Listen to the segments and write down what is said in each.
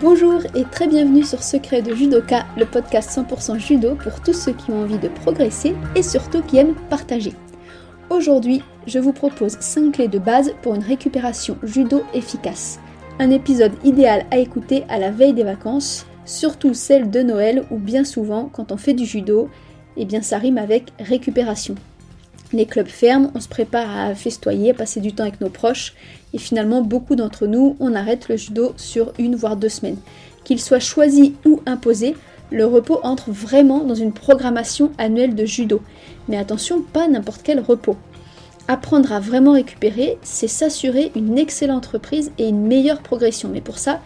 Bonjour et très bienvenue sur Secret de Judoka, le podcast 100% judo pour tous ceux qui ont envie de progresser et surtout qui aiment partager. Aujourd'hui, je vous propose 5 clés de base pour une récupération judo efficace. Un épisode idéal à écouter à la veille des vacances, surtout celle de Noël où bien souvent quand on fait du judo, eh bien ça rime avec récupération. Les clubs ferment, on se prépare à festoyer, à passer du temps avec nos proches, et finalement beaucoup d'entre nous, on arrête le judo sur une voire deux semaines. Qu'il soit choisi ou imposé, le repos entre vraiment dans une programmation annuelle de judo. Mais attention, pas n'importe quel repos. Apprendre à vraiment récupérer, c'est s'assurer une excellente reprise et une meilleure progression. Mais pour ça,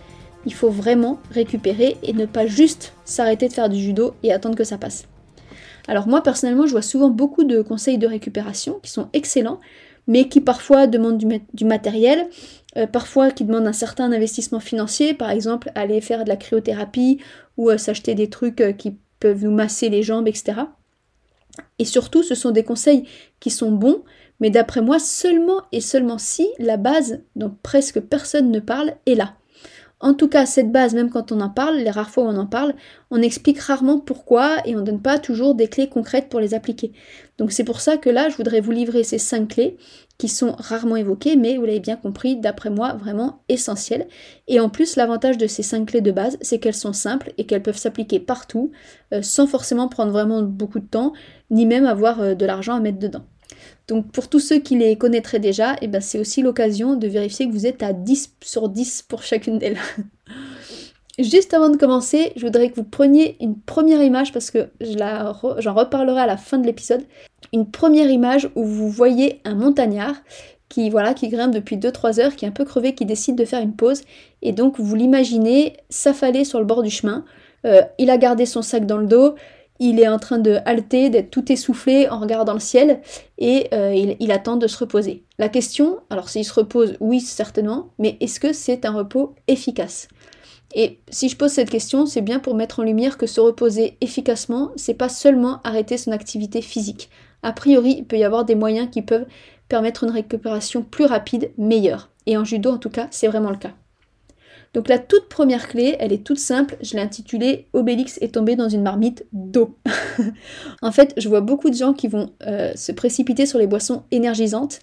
il faut vraiment récupérer et ne pas juste s'arrêter de faire du judo et attendre que ça passe. Alors moi personnellement, je vois souvent beaucoup de conseils de récupération qui sont excellents, mais qui parfois demandent du, matériel, euh, parfois qui demandent un certain investissement financier, par exemple aller faire de la cryothérapie ou euh, s'acheter des trucs euh, qui peuvent nous masser les jambes, etc. Et surtout, ce sont des conseils qui sont bons, mais d'après moi, seulement et seulement si la base dont presque personne ne parle est là. En tout cas, cette base, même quand on en parle, les rares fois où on en parle, on explique rarement pourquoi et on ne donne pas toujours des clés concrètes pour les appliquer. Donc c'est pour ça que là, je voudrais vous livrer ces cinq clés qui sont rarement évoquées, mais vous l'avez bien compris, d'après moi, vraiment essentielles. Et en plus, l'avantage de ces cinq clés de base, c'est qu'elles sont simples et qu'elles peuvent s'appliquer partout, euh, sans forcément prendre vraiment beaucoup de temps, ni même avoir euh, de l'argent à mettre dedans. Donc pour tous ceux qui les connaîtraient déjà, et eh ben c'est aussi l'occasion de vérifier que vous êtes à 10 sur 10 pour chacune d'elles. Juste avant de commencer, je voudrais que vous preniez une première image parce que j'en reparlerai à la fin de l'épisode. Une première image où vous voyez un montagnard qui voilà qui grimpe depuis 2-3 heures, qui est un peu crevé, qui décide de faire une pause. Et donc vous l'imaginez s'affaler sur le bord du chemin. Euh, il a gardé son sac dans le dos, il est en train de halter, d'être tout essoufflé en regardant le ciel et euh, il, attend de se reposer. La question, alors s'il se repose, oui certainement, mais est-ce que c'est un repos efficace? Et si je pose cette question, c'est bien pour mettre en lumière que se reposer efficacement, c'est pas seulement arrêter son activité physique. A priori, il peut y avoir des moyens qui peuvent permettre une récupération plus rapide, meilleure. Et en judo, en tout cas, c'est vraiment le cas. Donc la toute première clé, elle est toute simple, je l'ai intitulée Obélix est tombé dans une marmite d'eau. en fait, je vois beaucoup de gens qui vont euh, se précipiter sur les boissons énergisantes,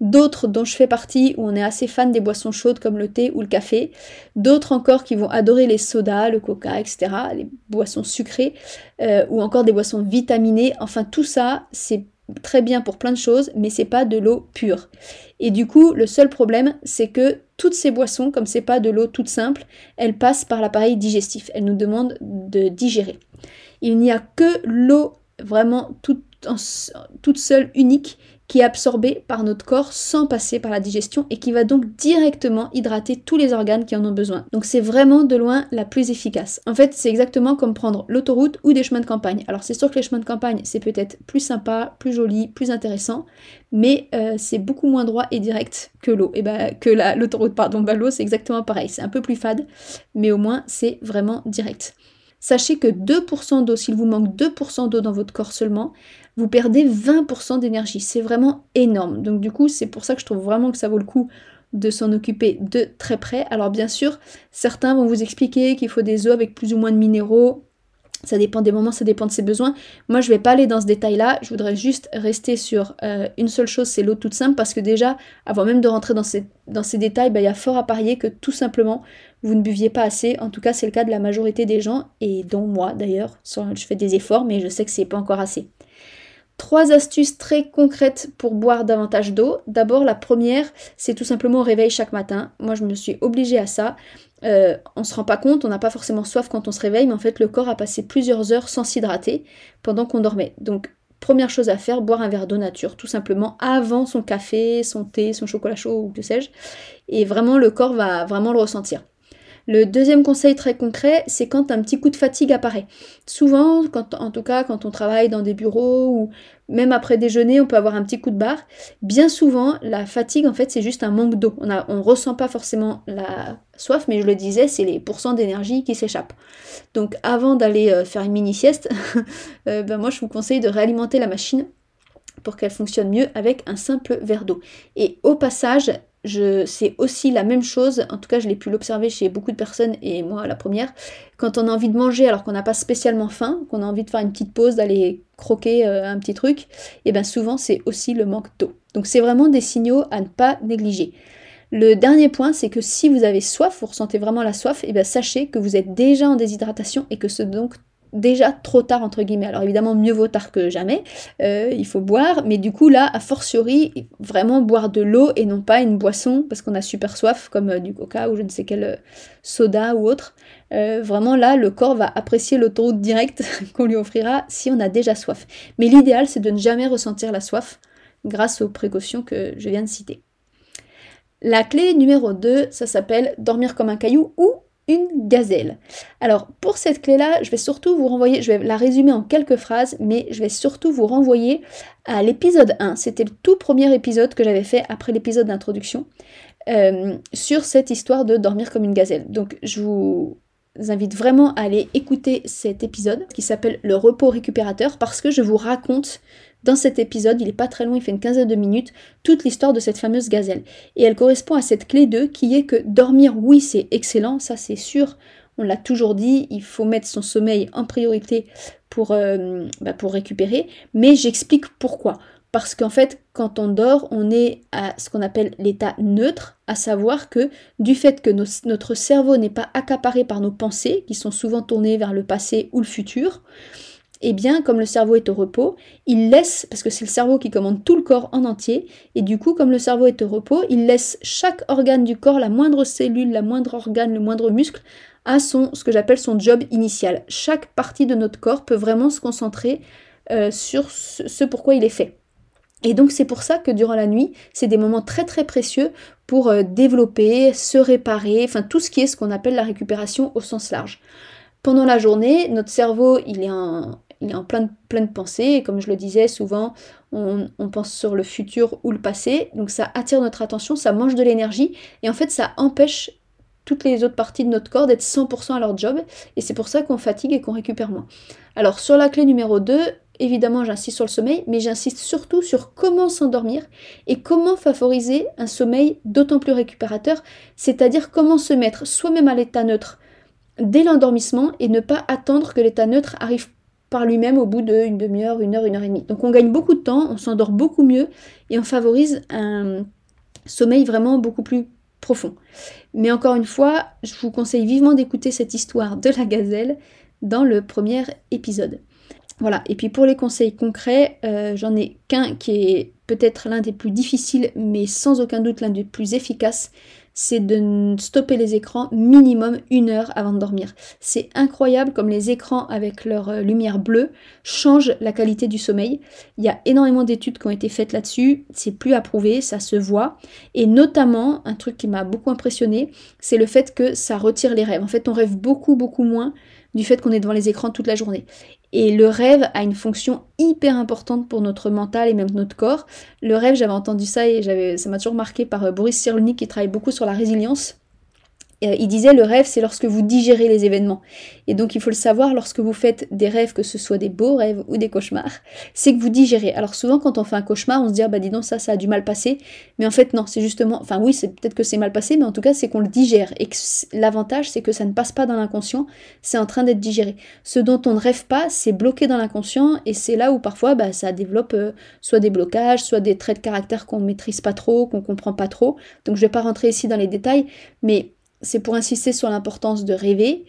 d'autres dont je fais partie où on est assez fan des boissons chaudes comme le thé ou le café, d'autres encore qui vont adorer les sodas, le coca, etc., les boissons sucrées, euh, ou encore des boissons vitaminées. Enfin tout ça, c'est très bien pour plein de choses, mais c'est pas de l'eau pure. Et du coup, le seul problème, c'est que toutes ces boissons, comme c'est pas de l'eau toute simple, elles passent par l'appareil digestif. Elles nous demandent de digérer. Il n'y a que l'eau vraiment toute, toute seule, unique, qui est absorbé par notre corps sans passer par la digestion et qui va donc directement hydrater tous les organes qui en ont besoin. Donc c'est vraiment de loin la plus efficace. En fait, c'est exactement comme prendre l'autoroute ou des chemins de campagne. Alors c'est sûr que les chemins de campagne, c'est peut-être plus sympa, plus joli, plus intéressant, mais euh, c'est beaucoup moins droit et direct que l'eau. Et ben que l'autoroute, pardon, bah, l'eau c'est exactement pareil. C'est un peu plus fade, mais au moins c'est vraiment direct. Sachez que 2% d'eau, s'il vous manque 2% d'eau dans votre corps seulement, vous perdez 20% d'énergie. C'est vraiment énorme. Donc du coup, c'est pour ça que je trouve vraiment que ça vaut le coup de s'en occuper de très près. Alors bien sûr, certains vont vous expliquer qu'il faut des eaux avec plus ou moins de minéraux. Ça dépend des moments, ça dépend de ses besoins. Moi, je vais pas aller dans ce détail-là. Je voudrais juste rester sur euh, une seule chose, c'est l'eau toute simple, parce que déjà, avant même de rentrer dans ces, dans ces détails, bah, il y a fort à parier que tout simplement, vous ne buviez pas assez. En tout cas, c'est le cas de la majorité des gens, et dont moi d'ailleurs. Je fais des efforts, mais je sais que c'est pas encore assez. Trois astuces très concrètes pour boire davantage d'eau. D'abord, la première, c'est tout simplement au réveil chaque matin. Moi, je me suis obligée à ça. Euh, on se rend pas compte, on n'a pas forcément soif quand on se réveille, mais en fait, le corps a passé plusieurs heures sans s'hydrater pendant qu'on dormait. Donc, première chose à faire, boire un verre d'eau nature, tout simplement avant son café, son thé, son chocolat chaud ou que sais-je. Et vraiment, le corps va vraiment le ressentir. Le deuxième conseil très concret, c'est quand un petit coup de fatigue apparaît. Souvent, en tout cas quand on travaille dans des bureaux ou même après déjeuner, on peut avoir un petit coup de barre. Bien souvent, la fatigue, en fait, c'est juste un manque d'eau. On ne ressent pas forcément la soif, mais je le disais, c'est les pourcents d'énergie qui s'échappent. Donc avant d'aller euh, faire une mini-sieste, euh, ben moi je vous conseille de réalimenter la machine pour qu'elle fonctionne mieux avec un simple verre d'eau. Et au passage, c'est aussi la même chose, en tout cas je l'ai pu l'observer chez beaucoup de personnes et moi la première, quand on a envie de manger alors qu'on n'a pas spécialement faim, qu'on a envie de faire une petite pause, d'aller croquer euh, un petit truc, et eh bien souvent c'est aussi le manque d'eau. Donc c'est vraiment des signaux à ne pas négliger. Le dernier point, c'est que si vous avez soif, vous ressentez vraiment la soif, et eh bien sachez que vous êtes déjà en déshydratation et que c'est donc déjà trop tard entre guillemets. Alors évidemment mieux vaut tard que jamais, euh, il faut boire, mais du coup là, a fortiori, vraiment boire de l'eau et non pas une boisson parce qu'on a super soif comme euh, du coca ou je ne sais quel euh, soda ou autre. vraiment là, le corps va apprécier l'autoroute directe qu'on lui offrira si on a déjà soif. Mais l'idéal c'est de ne jamais ressentir la soif grâce aux précautions que je viens de citer. La clé numéro 2, ça s'appelle dormir comme un caillou ou une gazelle. Alors pour cette clé-là, je vais surtout vous renvoyer, je vais la résumer en quelques phrases, mais je vais surtout vous renvoyer à l'épisode 1. C'était le tout premier épisode que j'avais fait après l'épisode d'introduction euh, sur cette histoire de dormir comme une gazelle. Donc je vous invite vraiment à aller écouter cet épisode qui s'appelle le repos récupérateur parce que je vous raconte dans cet épisode, il n'est pas très long, il fait une quinzaine de minutes, toute l'histoire de cette fameuse gazelle. Et elle correspond à cette clé 2 qui est que dormir, oui, c'est excellent, ça c'est sûr, on l'a toujours dit, il faut mettre son sommeil en priorité pour, euh, bah, pour récupérer, mais j'explique pourquoi. Parce qu'en fait, quand on dort, on est à ce qu'on appelle l'état neutre, à savoir que du fait que notre cerveau n'est pas accaparé par nos pensées, qui sont souvent tournées vers le passé ou le futur, eh bien, comme le cerveau est au repos, il laisse, parce que c'est le cerveau qui commande tout le corps en entier, et du coup, comme le cerveau est au repos, il laisse chaque organe du corps, la moindre cellule, la moindre organe, le moindre muscle, à son, ce que j'appelle son job initial. Chaque partie de notre corps peut vraiment se concentrer euh, sur ce, pourquoi il est fait. Et donc c'est pour ça que durant la nuit, c'est des moments très très précieux pour euh, développer, se réparer, enfin tout ce qui est ce qu'on appelle la récupération au sens large. Pendant la journée, notre cerveau, il est en, il est en pleine, pleine pensée, et comme je le disais, souvent on, pense sur le futur ou le passé, donc ça attire notre attention, ça mange de l'énergie, et en fait ça empêche toutes les autres parties de notre corps d'être 100% à leur job, et c'est pour ça qu'on fatigue et qu'on récupère moins. Alors sur la clé numéro 2, évidemment j'insiste sur le sommeil, mais j'insiste surtout sur comment s'endormir et comment favoriser un sommeil d'autant plus récupérateur, c'est-à-dire comment se mettre soi-même à l'état neutre dès l'endormissement et ne pas attendre que l'état neutre arrive par lui-même au bout d'une demi-heure, une heure, une heure et demie. Donc on gagne beaucoup de temps, on s'endort beaucoup mieux et on favorise un sommeil vraiment beaucoup plus profond. Mais encore une fois, je vous conseille vivement d'écouter cette histoire de la gazelle dans le premier épisode. Voilà, et puis pour les conseils concrets, euh, j'en ai qu'un qui est peut-être l'un des plus difficiles, mais sans aucun doute l'un des plus efficaces, c'est de stopper les écrans minimum une heure avant de dormir. C'est incroyable comme les écrans avec leur euh, lumière bleue changent la qualité du sommeil. Il y a énormément d'études qui ont été faites là-dessus, c'est plus approuvé, ça se voit. Et notamment, un truc qui m'a beaucoup impressionné, c'est le fait que ça retire les rêves. En fait, on rêve beaucoup, beaucoup moins du fait qu'on est devant les écrans toute la journée. Et le rêve a une fonction hyper importante pour notre mental et même notre corps. Le rêve, j'avais entendu ça et ça m'a toujours marqué par euh, Boris Cyrulnik qui travaille beaucoup sur la résilience. Euh, il disait le rêve, c'est lorsque vous digérez les événements. Et donc il faut le savoir, lorsque vous faites des rêves, que ce soit des beaux rêves ou des cauchemars, c'est que vous digérez. Alors souvent quand on fait un cauchemar, on se dit ah bah dis donc ça, ça a du mal passé. Mais en fait non, c'est justement, enfin oui, c'est peut-être que c'est mal passé, mais en tout cas c'est qu'on le digère. Et l'avantage c'est que ça ne passe pas dans l'inconscient, c'est en train d'être digéré. Ce dont on ne rêve pas, c'est bloqué dans l'inconscient et c'est là où parfois bah, ça développe euh, soit des blocages, soit des traits de caractère qu'on maîtrise pas trop, qu'on comprend pas trop. Donc je vais pas rentrer ici dans les détails, mais c'est pour insister sur l'importance de rêver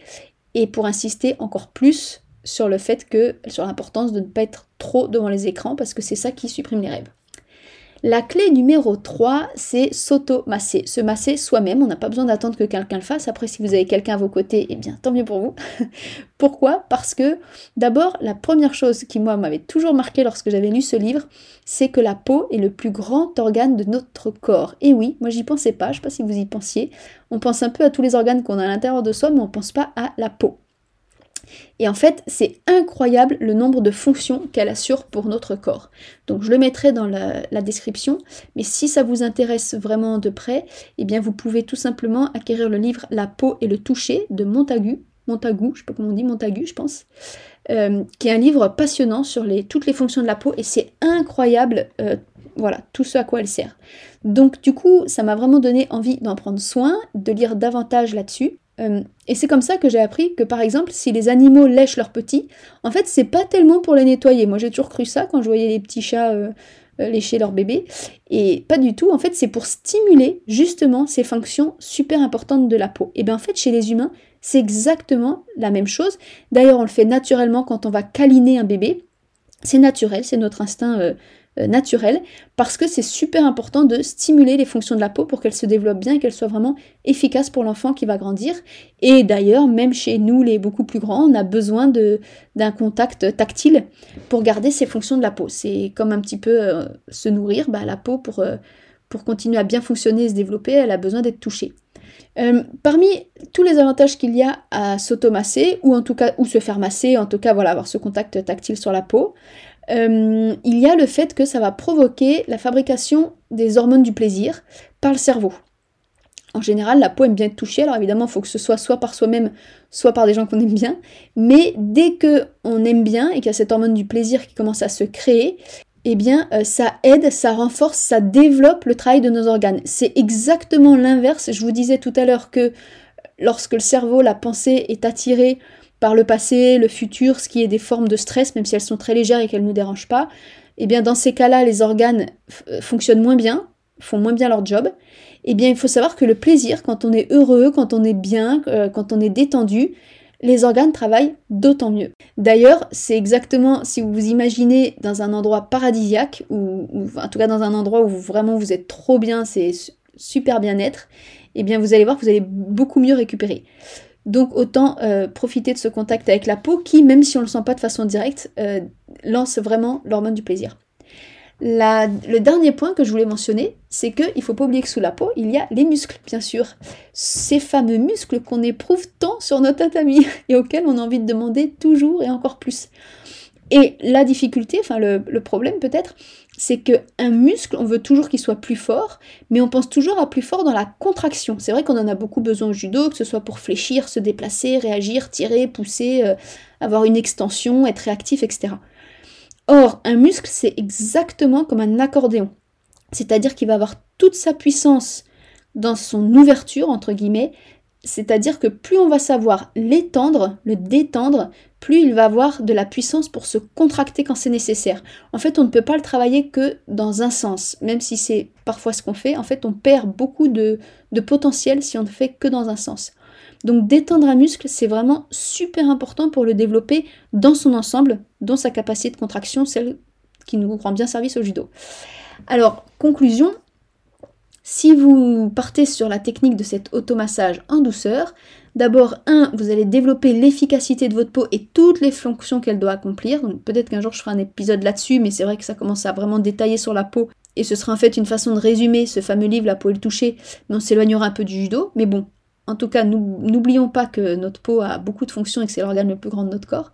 et pour insister encore plus sur le fait que, sur l'importance de ne pas être trop devant les écrans parce que c'est ça qui supprime les rêves. La clé numéro 3, c'est s'auto-masser. Se masser soi-même, on n'a pas besoin d'attendre que quelqu'un le fasse. Après, si vous avez quelqu'un à vos côtés, eh bien, tant mieux pour vous. Pourquoi? Parce que, d'abord, la première chose qui, moi, m'avait toujours marqué lorsque j'avais lu ce livre, c'est que la peau est le plus grand organe de notre corps. Et oui, moi, j'y pensais pas, je sais pas si vous y pensiez. On pense un peu à tous les organes qu'on a à l'intérieur de soi, mais on pense pas à la peau. Et en fait, c'est incroyable le nombre de fonctions qu'elle assure pour notre corps. Donc je le mettrai dans la, description, mais si ça vous intéresse vraiment de près, eh bien vous pouvez tout simplement acquérir le livre La peau et le toucher de Montagu, Montagu, je sais pas comment on dit, Montagu je pense, euh, qui est un livre passionnant sur toutes les fonctions de la peau et c'est incroyable. Euh, voilà, tout ce à quoi elle sert. Donc du coup, ça m'a vraiment donné envie d'en prendre soin, de lire davantage là-dessus. Euh, et c'est comme ça que j'ai appris que par exemple, si les animaux lèchent leurs petits, en fait, c'est pas tellement pour les nettoyer. Moi, j'ai toujours cru ça quand je voyais les petits chats euh, euh, lécher leur bébé. Et pas du tout. En fait, c'est pour stimuler justement ces fonctions super importantes de la peau. Et bien en fait, chez les humains, c'est exactement la même chose. D'ailleurs, on le fait naturellement quand on va câliner un bébé. C'est naturel, c'est notre instinct naturel parce que c'est super important de stimuler les fonctions de la peau pour qu'elle se développe bien qu'elle soit vraiment efficace pour l'enfant qui va grandir. Et d'ailleurs, même chez nous, les beaucoup plus grands, on a besoin d'un contact tactile pour garder ces fonctions de la peau. C'est comme un petit peu euh, se nourrir, bah, la peau pour, euh, pour continuer à bien fonctionner et se développer, elle a besoin d'être touchée. parmi tous les avantages qu'il y a à s'automasser, ou en tout cas, ou se faire masser, en tout cas, voilà, avoir ce contact tactile sur la peau, euh, il y a le fait que ça va provoquer la fabrication des hormones du plaisir par le cerveau. En général, la peau aime bien être touchée, alors évidemment, il faut que ce soit soit par soi-même, soit par des gens qu'on aime bien. Mais dès que on aime bien et qu'il y a cette hormone du plaisir qui commence à se créer, eh bien, euh, ça aide, ça renforce, ça développe le travail de nos organes. C'est exactement l'inverse. Je vous disais tout à l'heure que lorsque le cerveau, la pensée est attirée par le passé, le futur, ce qui est des formes de stress, même si elles sont très légères et qu'elles ne nous dérangent pas, eh bien dans ces cas-là, les organes euh, fonctionnent moins bien, font moins bien leur job. Eh bien, il faut savoir que le plaisir, quand on est heureux, quand on est bien, euh, quand on est détendu, les organes travaillent d'autant mieux. D'ailleurs, c'est exactement si vous vous imaginez dans un endroit paradisiaque, ou, en tout cas dans un endroit où vraiment vous êtes trop bien, c'est super bien-être, eh bien vous allez voir que vous allez beaucoup mieux récupérer. Donc autant euh, profiter de ce contact avec la peau qui, même si on ne le sent pas de façon directe, euh, lance vraiment l'hormone du plaisir. le dernier point que je voulais mentionner, c'est qu'il ne faut pas oublier que sous la peau, il y a les muscles, bien sûr. Ces fameux muscles qu'on éprouve tant sur notre tatami et auxquels on a envie de demander toujours et encore plus. Et la difficulté, enfin le, problème peut-être, c'est qu'un muscle, on veut toujours qu'il soit plus fort, mais on pense toujours à plus fort dans la contraction. C'est vrai qu'on en a beaucoup besoin au judo, que ce soit pour fléchir, se déplacer, réagir, tirer, pousser, euh, avoir une extension, être réactif, etc. Or, un muscle, c'est exactement comme un accordéon. C'est-à-dire qu'il va avoir toute sa puissance dans son ouverture, entre guillemets, c'est-à-dire que plus on va savoir l'étendre, le détendre, plus il va avoir de la puissance pour se contracter quand c'est nécessaire. En fait, on ne peut pas le travailler que dans un sens, même si c'est parfois ce qu'on fait. En fait, on perd beaucoup de, potentiel si on ne fait que dans un sens. Donc détendre un muscle, c'est vraiment super important pour le développer dans son ensemble, dans sa capacité de contraction, celle qui nous rend bien service au judo. Alors, conclusion, si vous partez sur la technique de cet automassage en douceur, d'abord, un, vous allez développer l'efficacité de votre peau et toutes les fonctions qu'elle doit accomplir. Peut-être qu'un jour je ferai un épisode là-dessus, mais c'est vrai que ça commence à vraiment détailler sur la peau. Et ce sera en fait une façon de résumer ce fameux livre, La peau et le toucher, mais on s'éloignera un peu du judo. Mais bon, en tout cas, n'oublions pas que notre peau a beaucoup de fonctions et que c'est l'organe le plus grand de notre corps.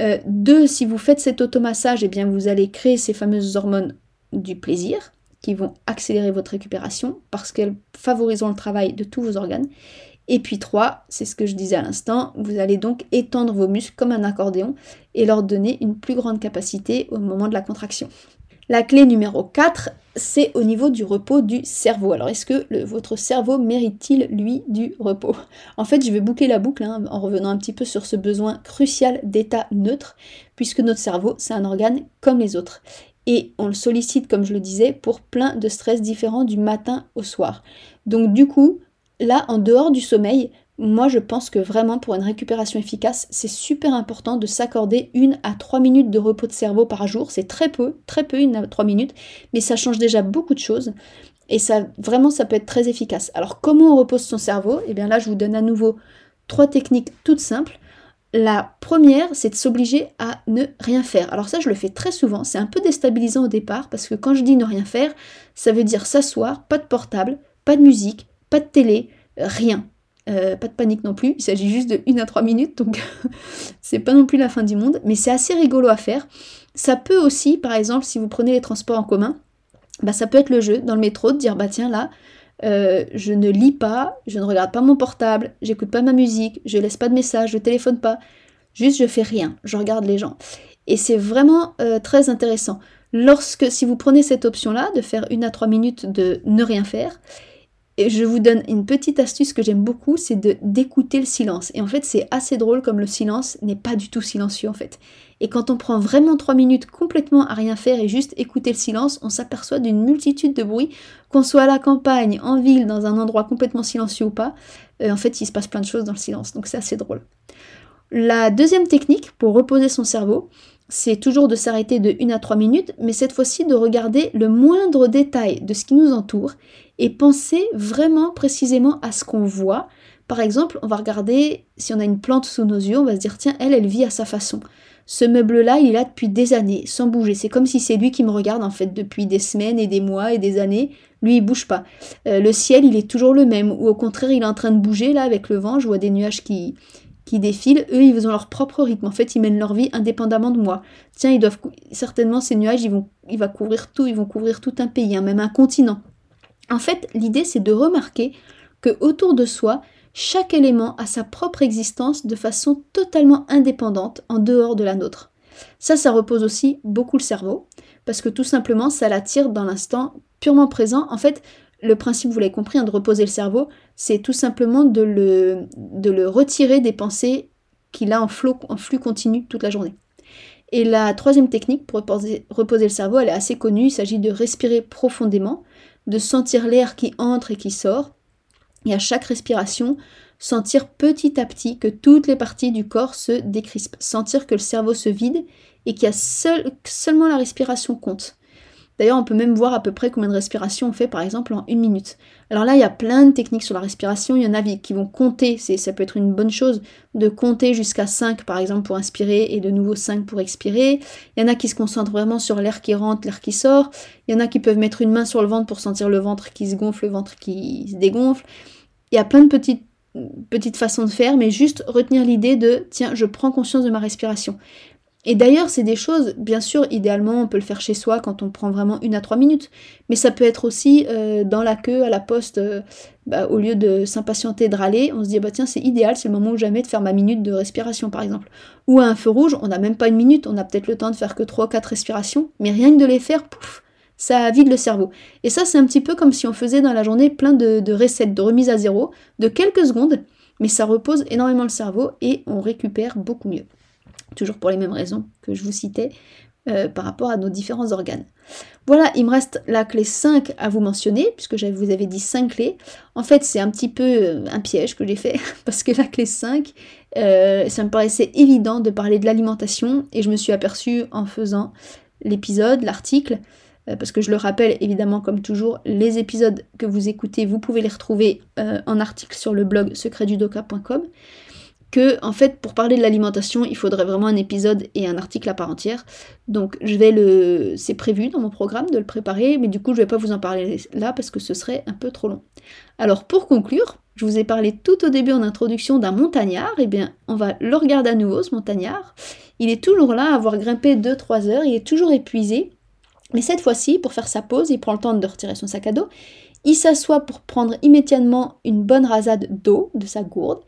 Euh, deux, si vous faites cet automassage, eh bien vous allez créer ces fameuses hormones du plaisir qui vont accélérer votre récupération parce qu'elles favoriseront le travail de tous vos organes. Et puis 3, c'est ce que je disais à l'instant, vous allez donc étendre vos muscles comme un accordéon et leur donner une plus grande capacité au moment de la contraction. La clé numéro 4, c'est au niveau du repos du cerveau. Alors est-ce que votre cerveau mérite-t-il, lui, du repos? En fait, je vais boucler la boucle hein, en revenant un petit peu sur ce besoin crucial d'état neutre, puisque notre cerveau, c'est un organe comme les autres et on le sollicite, comme je le disais, pour plein de stress différents du matin au soir. Donc du coup, là, en dehors du sommeil, moi je pense que vraiment pour une récupération efficace, c'est super important de s'accorder une à trois minutes de repos de cerveau par jour. C'est très peu, très peu, une à trois minutes, mais ça change déjà beaucoup de choses. Et ça, vraiment, ça peut être très efficace. Alors, comment on repose son cerveau? Eh bien là, je vous donne à nouveau trois techniques toutes simples. La première, c'est de s'obliger à ne rien faire. Alors ça, je le fais très souvent. C'est un peu déstabilisant au départ parce que quand je dis ne rien faire, ça veut dire s'asseoir, pas de portable, pas de musique, pas de télé, rien. Euh, pas de panique non plus, il s'agit juste de 1 à 3 minutes, donc c'est pas non plus la fin du monde, mais c'est assez rigolo à faire. Ça peut aussi, par exemple, si vous prenez les transports en commun, bah ça peut être le jeu dans le métro de dire bah tiens là, euh, je ne lis pas, je ne regarde pas mon portable, j'écoute pas ma musique, je laisse pas de messages, je téléphone pas. Juste je fais rien, je regarde les gens. Et c'est vraiment euh, très intéressant. Lorsque, si vous prenez cette option-là, de faire une à trois minutes de ne rien faire, et je vous donne une petite astuce que j'aime beaucoup, c'est d'écouter le silence. Et en fait, c'est assez drôle comme le silence n'est pas du tout silencieux en fait. Et quand on prend vraiment trois minutes complètement à rien faire et juste écouter le silence, on s'aperçoit d'une multitude de bruits, qu'on soit à la campagne, en ville, dans un endroit complètement silencieux ou pas. Euh, en fait, il se passe plein de choses dans le silence, donc c'est assez drôle. La deuxième technique pour reposer son cerveau, c'est toujours de s'arrêter de 1 à 3 minutes, mais cette fois-ci de regarder le moindre détail de ce qui nous entoure et penser vraiment précisément à ce qu'on voit. Par exemple, on va regarder si on a une plante sous nos yeux, on va se dire tiens, elle, elle vit à sa façon. Ce meuble-là, il est là depuis des années, sans bouger. C'est comme si c'est lui qui me regarde en fait depuis des semaines et des mois et des années. Lui, il bouge pas. Euh, le ciel, il est toujours le même. Ou au contraire, il est en train de bouger là avec le vent. Je vois des nuages qui, qui défilent, eux ils ont leur propre rythme. En fait, ils mènent leur vie indépendamment de moi. Tiens, ils doivent certainement ces nuages, ils vont, il va couvrir tout, ils vont couvrir tout un pays, hein, même un continent. En fait, l'idée c'est de remarquer que autour de soi, chaque élément a sa propre existence de façon totalement indépendante en dehors de la nôtre. Ça, ça repose aussi beaucoup le cerveau, parce que tout simplement, ça l'attire dans l'instant purement présent. En fait, le principe, vous l'avez compris, hein, de reposer le cerveau, c'est tout simplement de le, retirer des pensées qu'il a en, en flux continu toute la journée. Et la troisième technique pour reposer, reposer le cerveau, elle est assez connue, il s'agit de respirer profondément, de sentir l'air qui entre et qui sort, et à chaque respiration, sentir petit à petit que toutes les parties du corps se décrispent, sentir que le cerveau se vide et qu'il y a seul, seulement la respiration compte. D'ailleurs, on peut même voir à peu près combien de respirations on fait, par exemple, en une minute. Alors là, il y a plein de techniques sur la respiration. Il y en a qui vont compter, ça peut être une bonne chose, de compter jusqu'à 5, par exemple, pour inspirer, et de nouveau 5 pour expirer. Il y en a qui se concentrent vraiment sur l'air qui rentre, l'air qui sort. Il y en a qui peuvent mettre une main sur le ventre pour sentir le ventre qui se gonfle, le ventre qui se dégonfle. Il y a plein de petites petites façons de faire, mais juste retenir l'idée de tiens, je prends conscience de ma respiration. Et d'ailleurs, c'est des choses, bien sûr, idéalement, on peut le faire chez soi quand on prend vraiment une à trois minutes, mais ça peut être aussi euh, dans la queue, à la poste, euh, bah, au lieu de s'impatienter, de râler, on se dit, bah tiens, c'est idéal, c'est le moment ou jamais de faire ma minute de respiration, par exemple. Ou à un feu rouge, on n'a même pas une minute, on a peut-être le temps de faire que trois, quatre respirations, mais rien que de les faire, pouf, ça vide le cerveau. Et ça, c'est un petit peu comme si on faisait dans la journée plein de, de recettes, de remise à zéro, de quelques secondes, mais ça repose énormément le cerveau et on récupère beaucoup mieux toujours pour les mêmes raisons que je vous citais euh, par rapport à nos différents organes. Voilà, il me reste la clé 5 à vous mentionner, puisque je vous avais dit 5 clés. En fait, c'est un petit peu euh, un piège que j'ai fait, parce que la clé 5, euh, ça me paraissait évident de parler de l'alimentation, et je me suis aperçue en faisant l'épisode, l'article, parce que je le rappelle évidemment comme toujours, les épisodes que vous écoutez, vous pouvez les retrouver en article sur le blog secretdudoka.com que en fait pour parler de l'alimentation il faudrait vraiment un épisode et un article à part entière. Donc je vais le c'est prévu dans mon programme de le préparer mais du coup je vais pas vous en parler là parce que ce serait un peu trop long. Alors pour conclure je vous ai parlé tout au début en introduction d'un montagnard. Eh bien on va le regarder à nouveau ce montagnard. Il est toujours là à avoir grimpé 2-3 heures. Il est toujours épuisé. Mais cette fois-ci pour faire sa pause il prend le temps de retirer son sac à dos. Il s'assoit pour prendre immédiatement une bonne rasade d'eau de sa gourde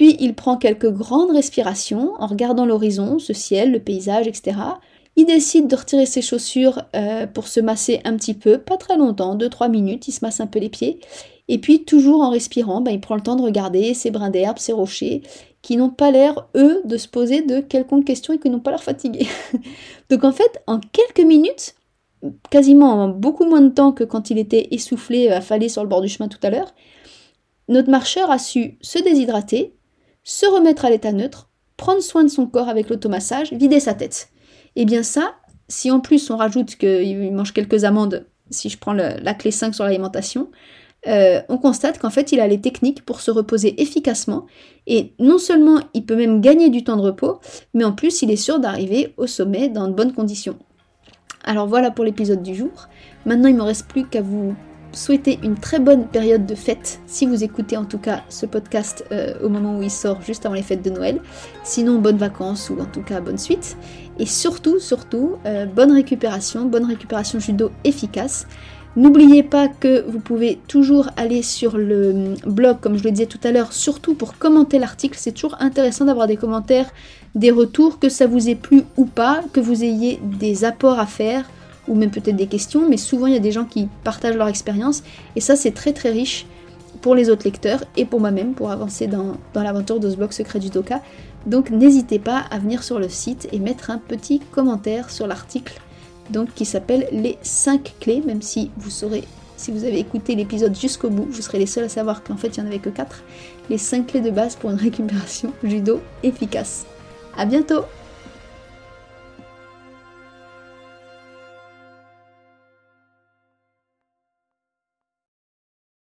puis il prend quelques grandes respirations en regardant l'horizon, ce ciel, le paysage, etc. Il décide de retirer ses chaussures euh, pour se masser un petit peu, pas très longtemps, 2-3 minutes, il se masse un peu les pieds. Et puis toujours en respirant, ben, il prend le temps de regarder ces brins d'herbe, ces rochers, qui n'ont pas l'air, eux, de se poser de quelconques questions et qui n'ont pas l'air fatigués. Donc en fait, en quelques minutes, quasiment en beaucoup moins de temps que quand il était essoufflé, affalé sur le bord du chemin tout à l'heure, notre marcheur a su se déshydrater, se remettre à l'état neutre, prendre soin de son corps avec l'automassage, vider sa tête. Et eh bien ça, si en plus on rajoute qu'il mange quelques amandes, si je prends la clé 5 sur l'alimentation, euh, on constate qu'en fait il a les techniques pour se reposer efficacement et non seulement il peut même gagner du temps de repos, mais en plus il est sûr d'arriver au sommet dans de bonnes conditions. Alors voilà pour l'épisode du jour. Maintenant il ne me reste plus qu'à vous souhaiter une très bonne période de fête, si vous écoutez en tout cas ce podcast euh, au moment où il sort, juste avant les fêtes de Noël. Sinon, bonnes vacances ou en tout cas bonne suite. Et surtout, surtout, euh, bonne récupération, bonne récupération judo efficace. N'oubliez pas que vous pouvez toujours aller sur le hum, blog, comme je le disais tout à l'heure, surtout pour commenter l'article. C'est toujours intéressant d'avoir des commentaires, des retours, que ça vous ait plu ou pas, que vous ayez des apports à faire ou même peut-être des questions, mais souvent il y a des gens qui partagent leur expérience, et ça c'est très très riche pour les autres lecteurs et pour moi-même pour avancer dans, l'aventure de ce blog secret du Doka. Donc n'hésitez pas à venir sur le site et mettre un petit commentaire sur l'article qui s'appelle les 5 clés, même si vous saurez, si vous avez écouté l'épisode jusqu'au bout, vous serez les seuls à savoir qu'en fait il n'y en avait que 4, les 5 clés de base pour une récupération judo efficace. A bientôt